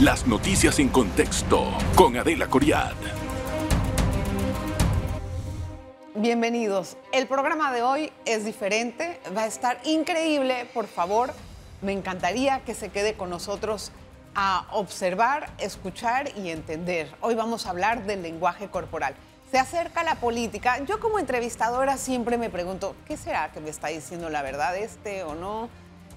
Las noticias en contexto con Adela Coriad. Bienvenidos. El programa de hoy es diferente, va a estar increíble. Por favor, me encantaría que se quede con nosotros a observar, escuchar y entender. Hoy vamos a hablar del lenguaje corporal. Se acerca la política. Yo como entrevistadora siempre me pregunto, ¿qué será que me está diciendo la verdad este o no?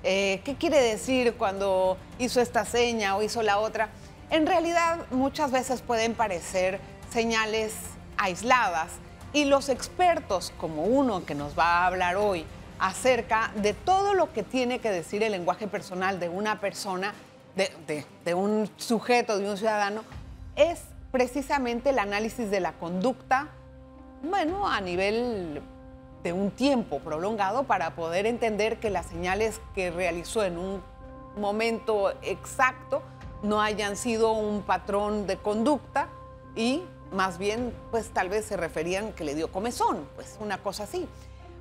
Eh, ¿Qué quiere decir cuando hizo esta seña o hizo la otra? En realidad muchas veces pueden parecer señales aisladas y los expertos, como uno que nos va a hablar hoy, acerca de todo lo que tiene que decir el lenguaje personal de una persona, de, un sujeto, de un ciudadano, es precisamente el análisis de la conducta, bueno, a nivel de un tiempo prolongado para poder entender que las señales que realizó en un momento exacto no hayan sido un patrón de conducta y más bien pues tal vez se referían que le dio comezón, pues una cosa así.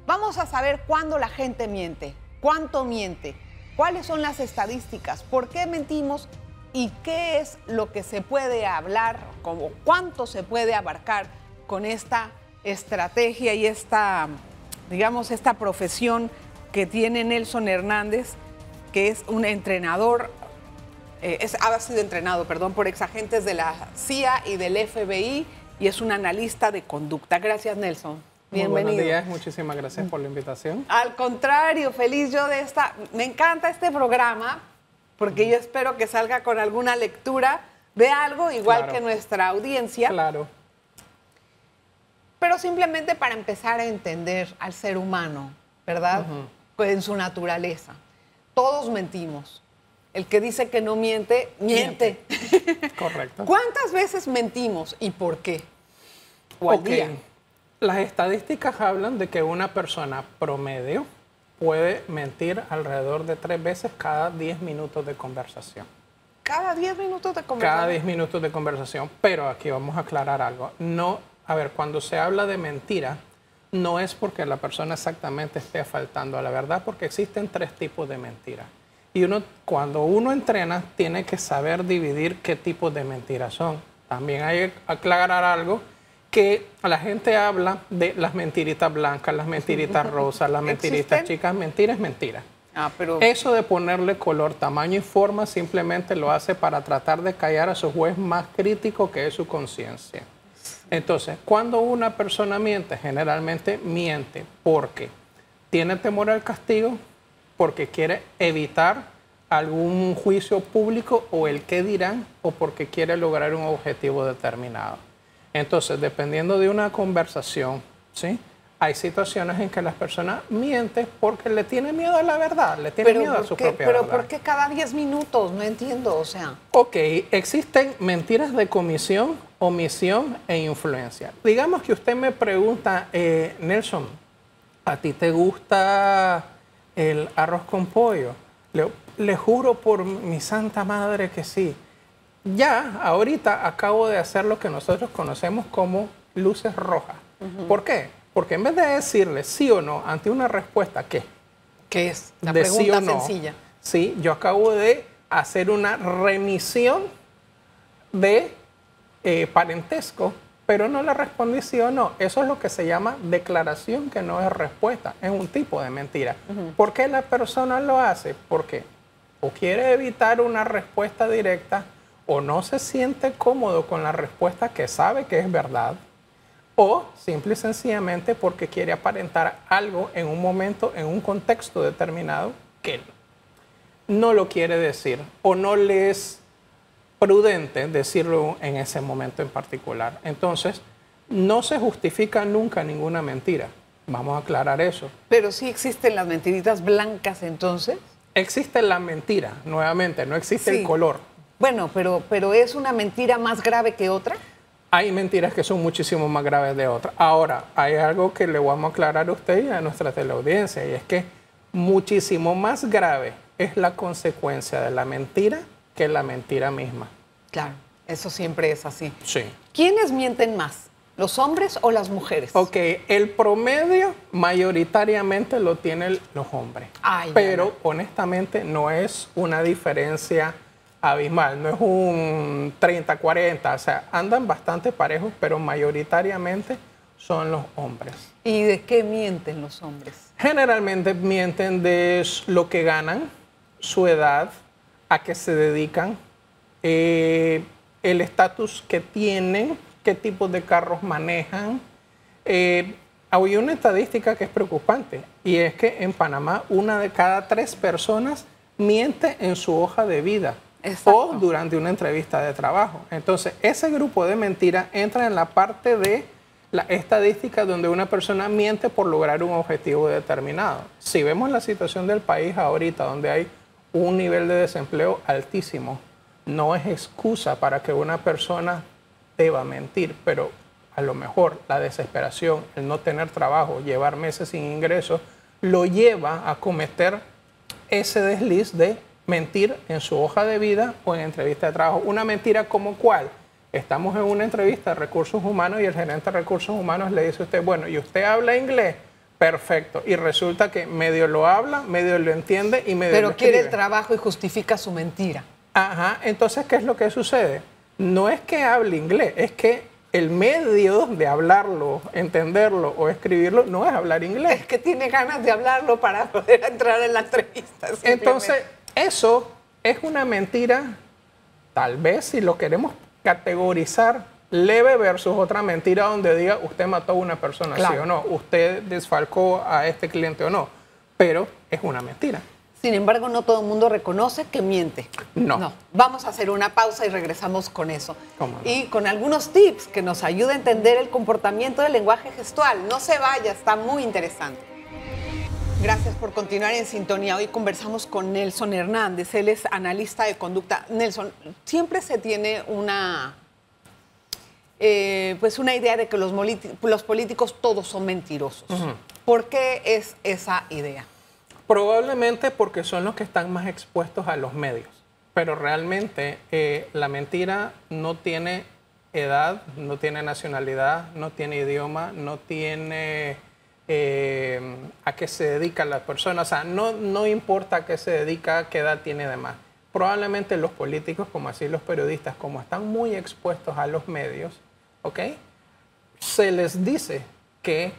Vamos a saber cuándo la gente miente, cuánto miente, cuáles son las estadísticas, por qué mentimos y qué es lo que se puede hablar, como cuánto se puede abarcar con esta estrategia y esta, digamos, esta profesión que tiene Nelson Hernández, que es un entrenador, eh, es, ha sido entrenado, perdón, por exagentes de la CIA y del FBI y es un analista de conducta. Gracias, Nelson. Bienvenido. buenos días, muchísimas gracias por la invitación. Al contrario, feliz yo de esta. Me encanta este programa porque yo espero que salga con alguna lectura de algo, igual que nuestra audiencia. Claro. Pero simplemente para empezar a entender al ser humano, ¿verdad? En su naturaleza. Todos mentimos. El que dice que no miente, miente. Correcto. ¿Cuántas veces mentimos y por qué? O al día. Las estadísticas hablan de que una persona promedio puede mentir alrededor de tres veces cada 10 minutos de conversación. Cada 10 minutos de conversación. Cada 10 minutos de conversación, pero aquí vamos a aclarar algo. No, a ver, cuando se habla de mentira, no es porque la persona exactamente esté faltando a la verdad, porque existen tres tipos de mentiras. Y uno, cuando uno entrena, tiene que saber dividir qué tipos de mentiras son. También hay que aclarar algo que la gente habla de las mentiritas blancas, las mentiritas rosas, las mentiritas chicas. Mentira es mentira. Ah, pero... Eso de ponerle color, tamaño y forma simplemente lo hace para tratar de callar a su juez más crítico que es su conciencia. Entonces, cuando una persona miente, generalmente miente porque tiene temor al castigo, porque quiere evitar algún juicio público o el que dirán, o porque quiere lograr un objetivo determinado. Entonces, dependiendo de una conversación, ¿sí? Hay situaciones en que las personas mienten porque le tienen miedo a la verdad, le tienen miedo a su propia pero ¿por qué cada 10 minutos? No entiendo, o sea. Ok, existen mentiras de comisión, omisión e influencia. Digamos que usted me pregunta, eh, Nelson, ¿a ti te gusta el arroz con pollo? le juro por mi santa madre que sí ya ahorita acabo de hacer lo que nosotros conocemos como luces rojas. ¿Por qué? Porque en vez de decirle sí o no ante una respuesta que ¿Qué es? La pregunta sencilla. Sí, yo acabo de hacer una remisión de eh, parentesco, pero no le respondí sí o no. Eso es lo que se llama declaración que no es respuesta, es un tipo de mentira. ¿Por qué la persona lo hace? Porque o quiere evitar una respuesta directa, o no se siente cómodo con la respuesta que sabe que es verdad, o simple y sencillamente porque quiere aparentar algo en un momento, en un contexto determinado que no lo quiere decir o no le es prudente decirlo en ese momento en particular. Entonces, no se justifica nunca ninguna mentira. Vamos a aclarar eso. Pero sí existen las mentiritas blancas entonces. Existe la mentira, nuevamente, no existe el color. Bueno, pero, pero ¿es una mentira más grave que otra? Hay mentiras que son muchísimo más graves de otras. Ahora, hay algo que le vamos a aclarar a usted y a nuestra teleaudiencia, y es que muchísimo más grave es la consecuencia de la mentira que la mentira misma. Claro, eso siempre es así. Sí. ¿Quiénes mienten más? ¿Los hombres o las mujeres? Ok, el promedio mayoritariamente lo tienen los hombres. pero honestamente no es una diferencia abismal, no es un 30-40, o sea, andan bastante parejos, pero mayoritariamente son los hombres. ¿Y de qué mienten los hombres? Generalmente mienten de lo que ganan, su edad, a qué se dedican, eh, el estatus que tienen, qué tipo de carros manejan. Eh, hay una estadística que es preocupante y es que en Panamá una de cada tres personas miente en su hoja de vida o durante una entrevista de trabajo. Entonces, ese grupo de mentiras entra en la parte de la estadística donde una persona miente por lograr un objetivo determinado. Si vemos la situación del país ahorita, donde hay un nivel de desempleo altísimo, no es excusa para que una persona deba mentir, pero a lo mejor la desesperación, el no tener trabajo, llevar meses sin ingresos, lo lleva a cometer ese desliz de mentir en su hoja de vida o en entrevista de trabajo. Una mentira como cuál. Estamos en una entrevista de recursos humanos y el gerente de recursos humanos le dice a usted, bueno, ¿y usted habla inglés? Perfecto. Y resulta que medio lo habla, medio lo entiende y medio Pero quiere el trabajo y justifica su mentira. Ajá. Entonces, ¿qué es lo que sucede? No es que hable inglés, es que el medio de hablarlo, entenderlo o escribirlo no es hablar inglés. Es que tiene ganas de hablarlo para poder entrar en la entrevista. Entonces, eso es una mentira, tal vez si lo queremos categorizar leve versus otra mentira donde diga usted mató a una persona, sí o no, usted desfalcó a este cliente o no, pero es una mentira. Sin embargo, no todo el mundo reconoce que miente. No. Vamos a hacer una pausa y regresamos con eso. Y con algunos tips que nos ayuden a entender el comportamiento del lenguaje gestual. No se vaya, está muy interesante. Gracias por continuar en sintonía. Hoy conversamos con Nelson Hernández. Él es analista de conducta. Nelson, siempre se tiene una, eh, pues una idea de que los, los, políticos todos son mentirosos. ¿Por qué es esa idea? Probablemente porque son los que están más expuestos a los medios, pero realmente eh, la mentira no tiene edad, no tiene nacionalidad, no tiene idioma, no tiene eh, a qué se dedica la persona, o sea, no, no importa a qué se dedica, qué edad tiene demás. Probablemente los políticos, como así los periodistas, como están muy expuestos a los medios, ¿ok? Se les dice que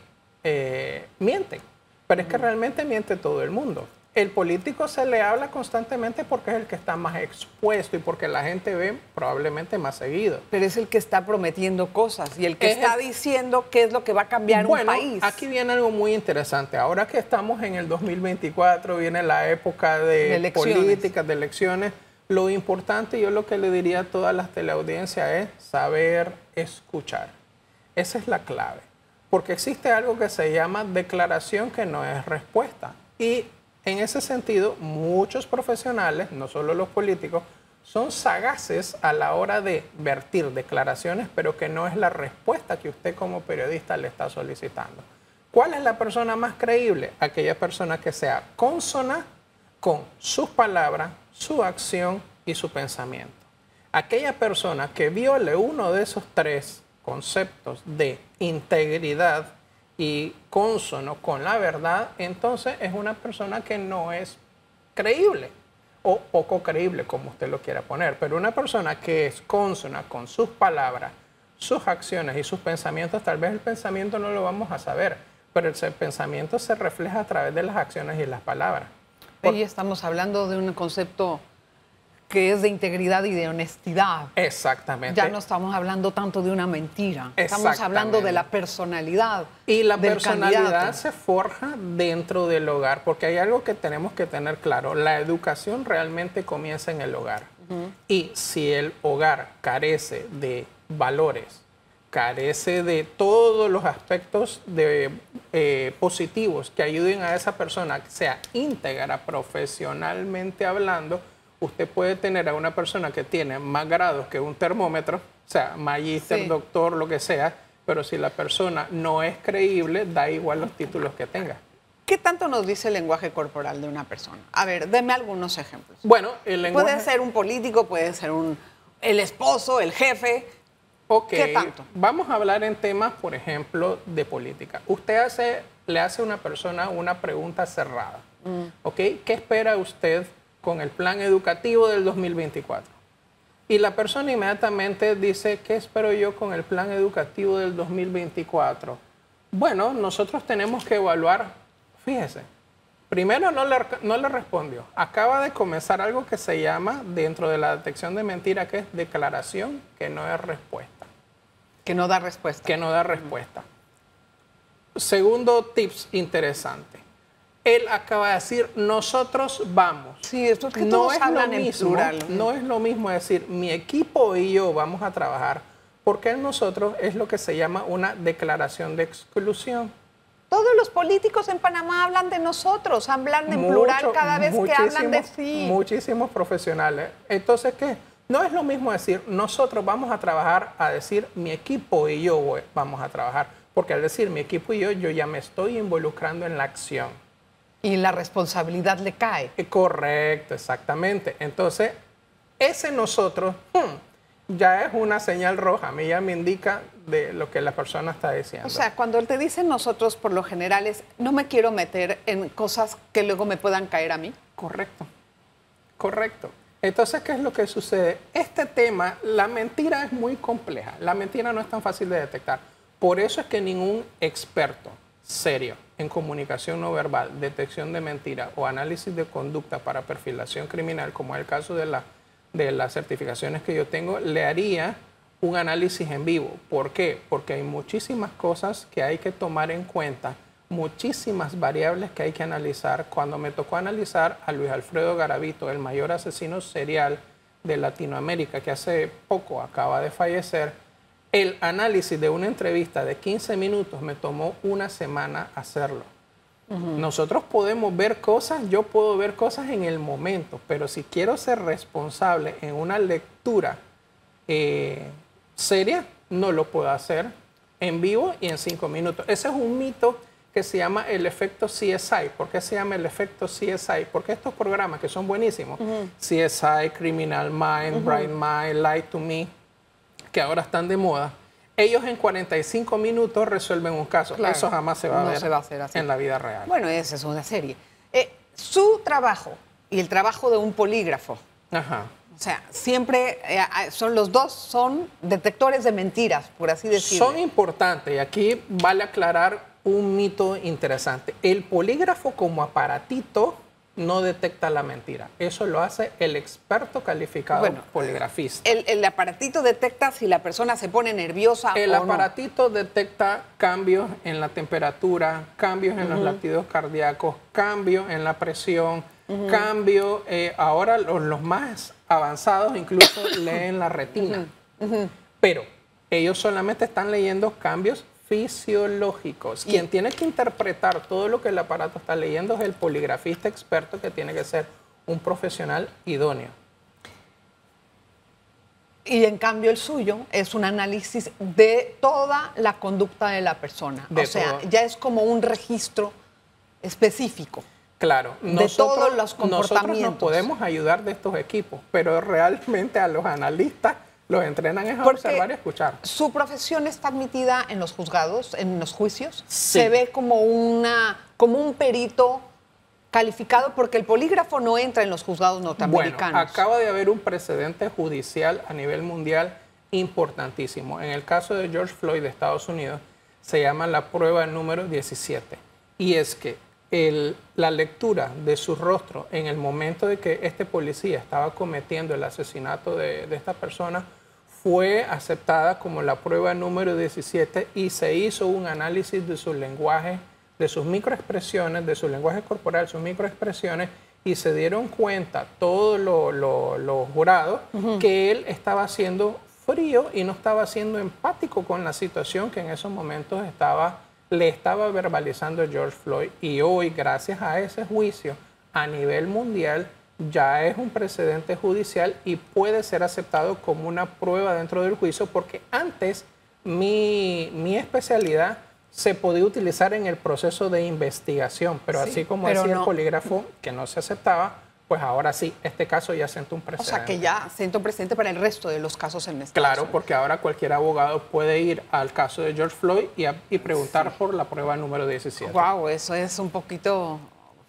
eh, mienten pero es que realmente miente todo el mundo. El político se le habla constantemente porque es el que está más expuesto y porque la gente ve probablemente más seguido. Pero es el que está prometiendo cosas y el que está diciendo qué es lo que va a cambiar un país. Aquí viene algo muy interesante. Ahora que estamos en el 2024, viene la época de, políticas, de elecciones. Lo importante, yo lo que le diría a todas las teleaudiencias es saber escuchar. Esa es la clave porque existe algo que se llama declaración que no es respuesta. Y en ese sentido, muchos profesionales, no solo los políticos, son sagaces a la hora de vertir declaraciones, pero que no es la respuesta que usted como periodista le está solicitando. ¿Cuál es la persona más creíble? Aquella persona que sea consona con sus palabras, su acción y su pensamiento. Aquella persona que viole uno de esos tres conceptos de integridad y consono con la verdad, entonces es una persona que no es creíble o poco creíble, como usted lo quiera poner, pero una persona que es consona con sus palabras, sus acciones y sus pensamientos, tal vez el pensamiento no lo vamos a saber, pero el pensamiento se refleja a través de las acciones y las palabras. Hoy estamos hablando de un concepto que es de integridad y de honestidad. Exactamente. Ya no estamos hablando tanto de una mentira, estamos hablando de la personalidad. Y la personalidad se forja dentro del hogar, porque hay algo que tenemos que tener claro, la educación realmente comienza en el hogar. Y si el hogar carece de valores, carece de todos los aspectos de, eh, positivos que ayuden a esa persona que sea íntegra profesionalmente hablando, usted puede tener a una persona que tiene más grados que un termómetro, o sea, magíster, doctor, lo que sea, pero si la persona no es creíble, da igual los títulos que tenga. ¿Qué tanto nos dice el lenguaje corporal de una persona? A ver, deme algunos ejemplos. Bueno, el lenguaje... Puede ser un político, puede ser un, el esposo, el jefe. ¿Qué tanto? Vamos a hablar en temas, por ejemplo, de política. Usted hace, le hace a una persona una pregunta cerrada. Mm. ¿Ok? ¿Qué espera usted con el plan educativo del 2024. Y la persona inmediatamente dice, ¿qué espero yo con el plan educativo del 2024? Bueno, nosotros tenemos que evaluar, fíjese, primero no le, no le respondió. Acaba de comenzar algo que se llama, dentro de la detección de mentira, que es declaración que no es respuesta. Que no da respuesta. Que no da respuesta. Segundo tips interesante. Él acaba de decir, nosotros vamos. Sí, esto es que no todos es hablan lo en mismo, plural. No es lo mismo decir, mi equipo y yo vamos a trabajar, porque el nosotros es lo que se llama una declaración de exclusión. Todos los políticos en Panamá hablan de nosotros, hablan en plural cada vez que hablan de sí. Muchísimos profesionales. Entonces, ¿qué? No es lo mismo decir, nosotros vamos a trabajar, a decir, mi equipo y yo vamos a trabajar. Porque al decir mi equipo y yo, yo ya me estoy involucrando en la acción. Y la responsabilidad le cae. Eh, Correcto, exactamente. Entonces, ese nosotros hmm, ya es una señal roja. A mí ya me indica de lo que la persona está diciendo. O sea, cuando él te dice nosotros, por lo general es, no me quiero meter en cosas que luego me puedan caer a mí. Correcto, correcto. Entonces, ¿qué es lo que sucede? Este tema, la mentira es muy compleja. La mentira no es tan fácil de detectar. Por eso es que ningún experto serio en comunicación no verbal, detección de mentira o análisis de conducta para perfilación criminal, como es el caso de, la, de las certificaciones que yo tengo, le haría un análisis en vivo. ¿Por qué? Porque hay muchísimas cosas que hay que tomar en cuenta, muchísimas variables que hay que analizar. Cuando me tocó analizar a Luis Alfredo Garavito, el mayor asesino serial de Latinoamérica, que hace poco acaba de fallecer, el análisis de una entrevista de 15 minutos me tomó una semana hacerlo. Nosotros podemos ver cosas, yo puedo ver cosas en el momento, pero si quiero ser responsable en una lectura eh, seria, no lo puedo hacer en vivo y en cinco minutos. Ese es un mito que se llama el efecto CSI. ¿Por qué se llama el efecto CSI? Porque estos programas que son buenísimos, CSI, Criminal Mind, Bright Mind, Lie to Me, que ahora están de moda, ellos en 45 minutos resuelven un caso. Claro, Eso jamás se va a ver se va a hacer así. en la vida real. Bueno, esa es una serie. Eh, su trabajo y el trabajo de un polígrafo, Ajá. o sea, siempre eh, son los dos son detectores de mentiras, por así decirlo. Son importantes y aquí vale aclarar un mito interesante. El polígrafo como aparatito no detecta la mentira. Eso lo hace el experto calificado Bueno, poligrafista. El, el aparatito detecta si la persona se pone nerviosa El o no. aparatito detecta cambios en la temperatura, cambios en los latidos cardíacos, cambios en la presión, cambios, eh, ahora los, los más avanzados incluso leen la retina. Pero ellos solamente están leyendo cambios fisiológicos. Quien tiene que interpretar todo lo que el aparato está leyendo es el poligrafista experto que tiene que ser un profesional idóneo. Y en cambio el suyo es un análisis de toda la conducta de la persona. De o sea, todo. ya es como un registro específico. Claro, de todos los Nosotros comportamientos. nos podemos ayudar de estos equipos, pero realmente a los analistas los entrenan es a Porque observar y escuchar. Su profesión está admitida en los juzgados, en los juicios. Sí. Se ve como, una, como un perito calificado porque el polígrafo no entra en los juzgados Bueno, norteamericanos. acaba de haber un precedente judicial a nivel mundial importantísimo. En el caso de George Floyd de Estados Unidos, se llama la prueba número 17. Y es que el- la lectura de su rostro en el momento de que este policía estaba cometiendo el asesinato de, de esta persona fue aceptada como la prueba número 17 y se hizo un análisis de su lenguaje, de sus microexpresiones, de su lenguaje corporal, sus microexpresiones, y se dieron cuenta todos lo- lo- los jurados que él estaba siendo frío y no estaba siendo empático con la situación que en esos momentos estaba, le estaba verbalizando George Floyd. Y hoy, gracias a ese juicio a nivel mundial, ya es un precedente judicial y puede ser aceptado como una prueba dentro del juicio porque antes mi, mi especialidad se podía utilizar en el proceso de investigación, pero Sí, así como pero decía no. el polígrafo que no se aceptaba, pues ahora sí, este caso ya sentó un o precedente. sea, que ya siento presente para el resto de los casos en Estados Claro, porque ahora cualquier abogado puede ir al caso de George Floyd y, a- y preguntar por la prueba número 17. Wow, eso es un poquito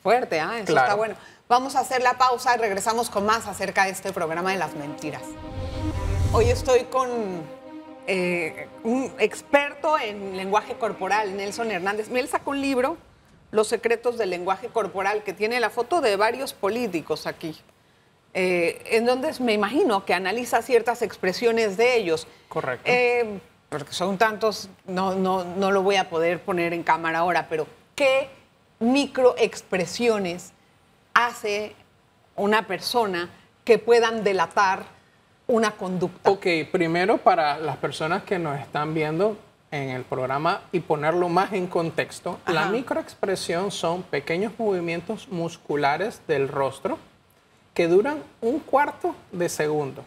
Fuerte, ¿ah? Eso Claro. está bueno. Vamos a hacer la pausa y regresamos con más acerca de este programa de las mentiras. Hoy estoy con eh, un experto en lenguaje corporal, Nelson Hernández. Él sacó un libro, Los secretos del lenguaje corporal, que tiene la foto de varios políticos aquí. eh, en donde me imagino que analiza ciertas expresiones de ellos. Correcto. Eh, porque son tantos, no, no, no lo voy a poder poner en cámara ahora, pero ¿qué microexpresiones hace una persona que puedan delatar una conducta? Ok, primero para las personas que nos están viendo en el programa y ponerlo más en contexto, la microexpresión son pequeños movimientos musculares del rostro que duran un cuarto de segundo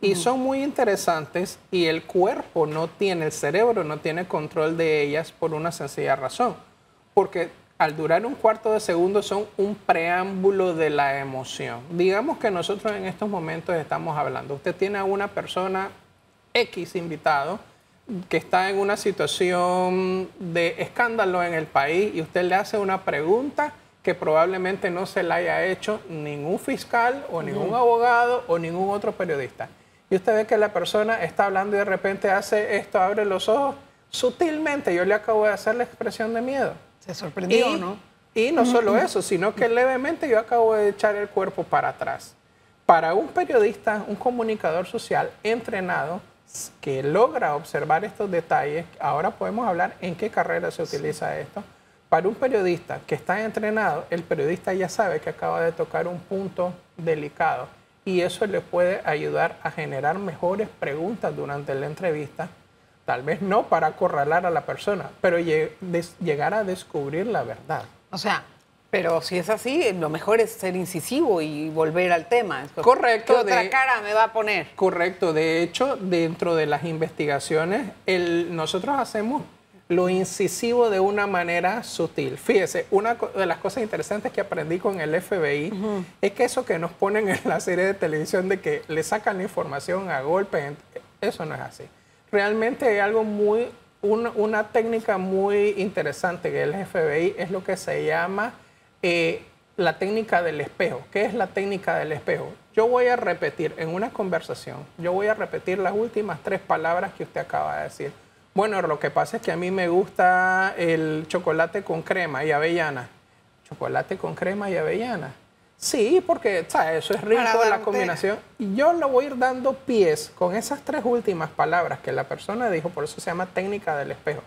y son muy interesantes y el cuerpo no tiene, el cerebro no tiene control de ellas por una sencilla razón, porque al durar un cuarto de segundo son un preámbulo de la emoción. Digamos que nosotros en estos momentos estamos hablando, usted tiene a una persona X invitado que está en una situación de escándalo en el país y usted le hace una pregunta que probablemente no se la haya hecho ningún fiscal o ningún abogado o ningún otro periodista. Y usted ve que la persona está hablando y de repente hace esto, abre los ojos sutilmente. Yo le acabo de hacer la expresión de miedo. Se sorprendió, Y, ¿no? y no solo eso, sino que levemente yo acabo de echar el cuerpo para atrás. Para un periodista, un comunicador social entrenado que logra observar estos detalles, ahora podemos hablar en qué carrera se utiliza esto. Para un periodista que está entrenado, el periodista ya sabe que acaba de tocar un punto delicado y eso le puede ayudar a generar mejores preguntas durante la entrevista Tal vez no para acorralar a la persona, pero llegar a descubrir la verdad. O sea, pero si es así, lo mejor es ser incisivo y volver al tema. Correcto, ¿Qué otra de- cara me va a poner? Correcto, de hecho, dentro de las investigaciones, el- nosotros hacemos lo incisivo de una manera sutil. Fíjese, una de las cosas interesantes que aprendí con el FBI es que eso que nos ponen en la serie de televisión de que le sacan la información a golpe, eso no es así. Realmente hay algo muy, una, técnica muy interesante que el FBI es lo que se llama eh, la técnica del espejo. ¿Qué es la técnica del espejo? Yo voy a repetir en una conversación, yo voy a repetir las últimas tres palabras que usted acaba de decir. Bueno, lo que pasa es que a mí me gusta el chocolate con crema y avellana. Chocolate con crema y avellana. Sí, porque ¿sabes? eso es rico, Para la combinación. Y yo le voy a ir dando pies con esas tres últimas palabras que la persona dijo, por eso se llama técnica del espejo.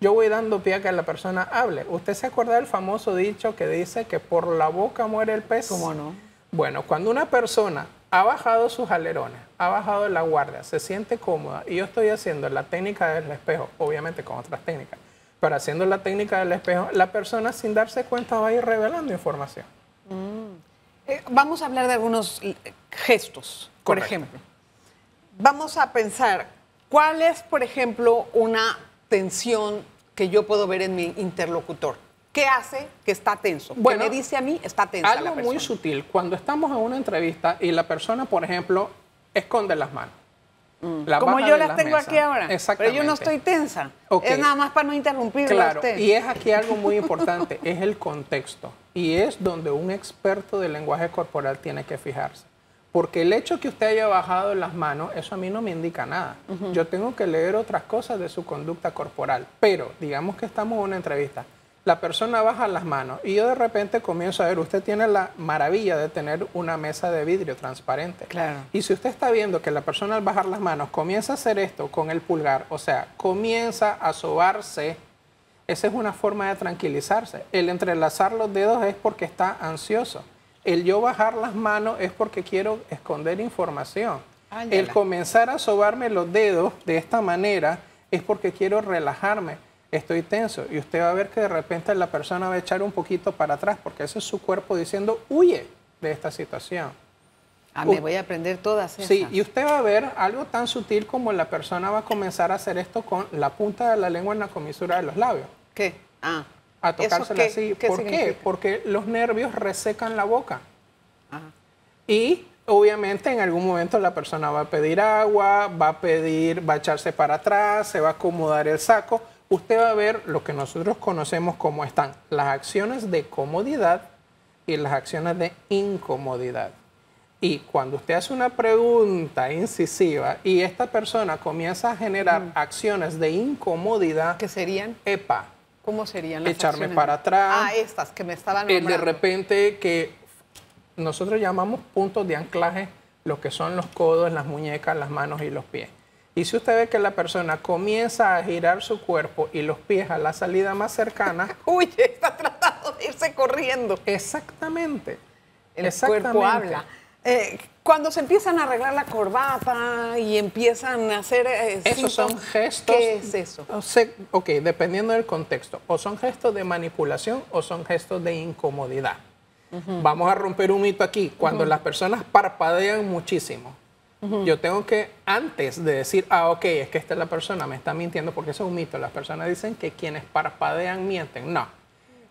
Yo voy dando pie a que la persona hable. ¿Usted se acuerda del famoso dicho que dice que por la boca muere el pez? ¿Cómo no? Bueno, cuando una persona ha bajado sus alerones, ha bajado la guardia, se siente cómoda y yo estoy haciendo la técnica del espejo, obviamente con otras técnicas, pero haciendo la técnica del espejo, la persona sin darse cuenta va a ir revelando información. Eh, vamos a hablar de algunos eh, gestos, por ejemplo. Vamos a pensar, ¿cuál es, por ejemplo, una tensión que yo puedo ver en mi interlocutor? ¿Qué hace que está tenso? Bueno, ¿Qué me dice a mí? Está tensa la Algo muy sutil, cuando estamos en una entrevista y la persona, por ejemplo, esconde las manos. La Como yo las la tengo mesa. aquí ahora. Pero yo no estoy tensa. Es nada más para no interrumpirlo a Claro, usted. y es aquí algo muy importante, es el contexto. Y es donde un experto del lenguaje corporal tiene que fijarse. Porque el hecho que usted haya bajado las manos, eso a mí no me indica nada. Yo tengo que leer otras cosas de su conducta corporal. Pero digamos que estamos en una entrevista. La persona baja las manos y yo de repente comienzo a ver, usted tiene la maravilla de tener una mesa de vidrio transparente. Claro. Y si usted está viendo que la persona al bajar las manos comienza a hacer esto con el pulgar, o sea, comienza a sobarse, esa es una forma de tranquilizarse. El entrelazar los dedos es porque está ansioso. El yo bajar las manos es porque quiero esconder información. Ándala. El comenzar a sobarme los dedos de esta manera es porque quiero relajarme. Estoy tenso y usted va a ver que de repente la persona va a echar un poquito para atrás porque ese es su cuerpo diciendo huye de esta situación. Ah, me voy a aprender todas esas. Sí, y usted va a ver algo tan sutil como la persona va a comenzar a hacer esto con la punta de la lengua en la comisura de los labios, ¿Qué? Ah. a ¿Eso tocársela qué- así. qué ¿Por qué? Porque los nervios resecan la boca. Ajá. Y obviamente en algún momento la persona va a pedir agua, va a pedir, va a echarse para atrás, se va a acomodar el saco. Usted va a ver lo que nosotros conocemos como están las acciones de comodidad y las acciones de incomodidad. Y cuando usted hace una pregunta incisiva y esta persona comienza a generar acciones de incomodidad, ¿Qué serían? epa, ¿Cómo serían las Echarme acciones? para atrás. Ah, estas que me estaban eh, de nombrando. repente que nosotros llamamos puntos de anclaje lo que son los codos, las muñecas, las manos y los pies. Y si usted ve que la persona comienza a girar su cuerpo y los pies a la salida más cercana, Uy, está tratando de irse corriendo. exactamente. El exactamente. cuerpo habla. Eh, cuando se empiezan a arreglar la corbata y empiezan a hacer... eh, Esos son gestos. ¿Qué es eso? Ok, dependiendo del contexto. O son gestos de manipulación o son gestos de incomodidad. Vamos a romper un mito aquí. Cuando las personas parpadean muchísimo, yo tengo que, antes de decir, ah, ok, es que esta es la persona, me está mintiendo, porque eso es un mito. Las personas dicen que quienes parpadean mienten. No.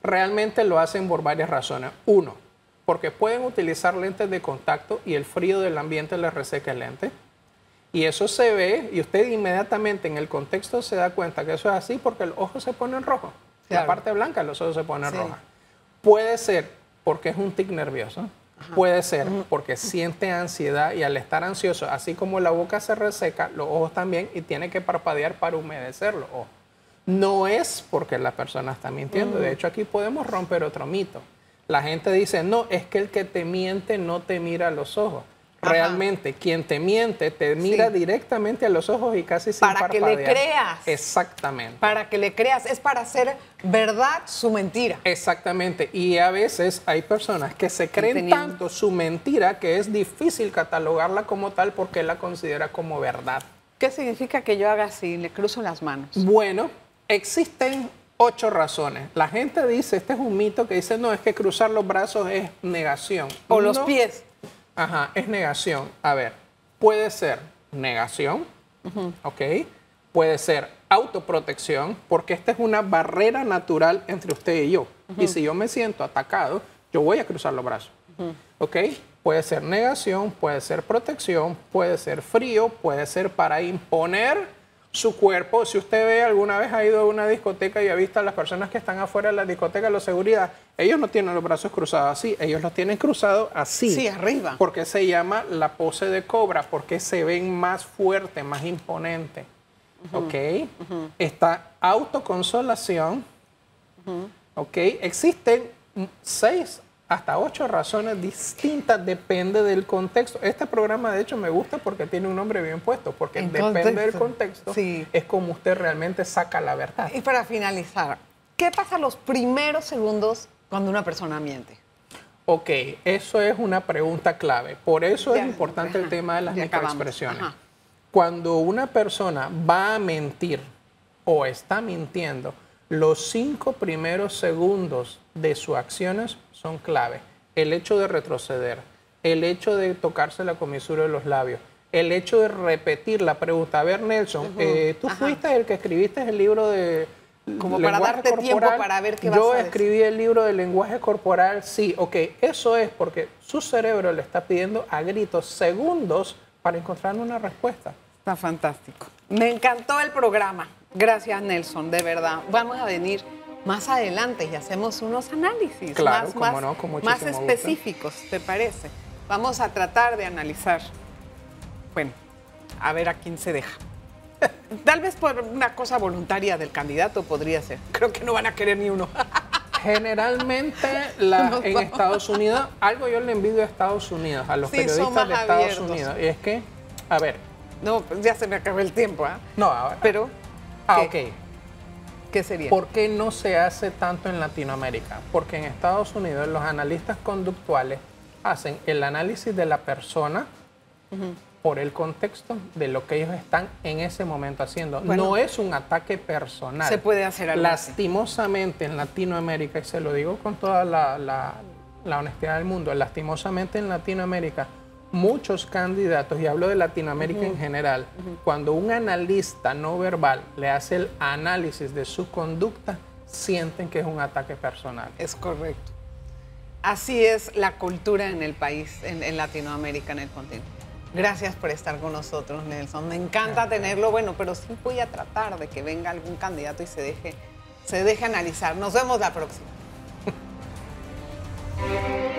Realmente lo hacen por varias razones. Uno, porque pueden utilizar lentes de contacto y el frío del ambiente les reseca el lente. Y eso se ve, y usted inmediatamente en el contexto se da cuenta que eso es así porque los ojos se ponen rojos. Claro. La parte blanca de los ojos se ponen Sí. rojas. Puede ser porque es un tic nervioso. Puede ser porque siente ansiedad y al estar ansioso, así como la boca se reseca, los ojos también y tiene que parpadear para humedecer los ojos. No es porque la persona está mintiendo. De hecho, aquí podemos romper otro mito. La gente dice, no, es que el que te miente no te mira a los ojos. Ajá. Realmente, quien te miente te mira Sí. directamente a los ojos y casi sin Para que le creas. Exactamente. Para que le creas, es para hacer verdad su mentira. Exactamente. Y a veces hay personas que se creen Teniendo- tanto su mentira que es difícil catalogarla como tal porque la considera como verdad. ¿Qué significa que yo haga así? Le cruzo las manos. Bueno, existen ocho razones. La gente dice, este es un mito que dice, no, es que cruzar los brazos es negación. O los pies. Ajá, es negación. A ver, puede ser negación, ¿ok? Puede ser autoprotección, porque esta es una barrera natural entre usted y yo. Y si yo me siento atacado, yo voy a cruzar los brazos, ¿ok? Puede ser negación, puede ser protección, puede ser frío, puede ser para imponer su cuerpo. Si usted ve alguna vez ha ido a una discoteca y ha visto a las personas que están afuera de la discoteca, la seguridad, ellos no tienen los brazos cruzados así, ellos los tienen cruzados así. Sí, arriba. Porque se llama la pose de cobra, porque se ven más fuerte, más imponente. ¿Ok? Esta autoconsolación. ¿Ok? Existen seis hasta ocho razones distintas, depende del contexto. Este programa, de hecho, me gusta porque tiene un nombre bien puesto, porque En depende del contexto. Sí. es como usted realmente saca la verdad. Y para finalizar, ¿qué pasa los primeros segundos cuando una persona miente? Ok, eso es una pregunta clave. Por eso Ya, es importante el tema de las acabamos, microexpresiones. Cuando una persona va a mentir o está mintiendo, los cinco primeros segundos de sus acciones son clave. El hecho de retroceder, el hecho de tocarse la comisura de los labios, el hecho de repetir la pregunta. A ver, Nelson, eh, tú ajá. fuiste el que escribiste el libro de... Como para darte tiempo para ver qué vas Yo a decir. escribí el libro de lenguaje corporal, sí, ok, eso es porque su cerebro le está pidiendo a gritos segundos para encontrar una respuesta. Está fantástico. Me encantó el programa. Gracias, Nelson, de verdad. Vamos a venir más adelante y hacemos unos análisis Claro, más, no, con más muchísimo gusto. específicos, ¿te parece? Vamos a tratar de analizar, bueno, a ver a quién se deja. Tal vez por una cosa voluntaria del candidato podría ser. Creo que no van a querer ni uno. Generalmente la- en. Estados Unidos, algo yo le envidio a Estados Unidos, a los Sí, periodistas de Estados abiertos. Unidos, y es que, a ver, No, pues ya se me acabó el tiempo, ¿ah? no, ahora, Pero, ah, ¿qué? ok. ¿Qué sería? ¿Por qué no se hace tanto en Latinoamérica? Porque en Estados Unidos los analistas conductuales hacen el análisis de la persona por el contexto de lo que ellos están en ese momento haciendo. Bueno. no es un ataque personal. Se puede hacer algo. Lastimosamente en Latinoamérica, y se lo digo con toda la, la- la honestidad del mundo, lastimosamente en Latinoamérica, muchos candidatos, y hablo de Latinoamérica en general, cuando un analista no verbal le hace el análisis de su conducta, sienten que es un ataque personal. Es correcto. Así es la cultura en el país, en, en Latinoamérica, en el continente. Gracias por estar con nosotros, Nelson. Me encanta tenerlo, bueno, pero sí voy a tratar de que venga algún candidato y se deje, se deje analizar. Nos vemos la próxima.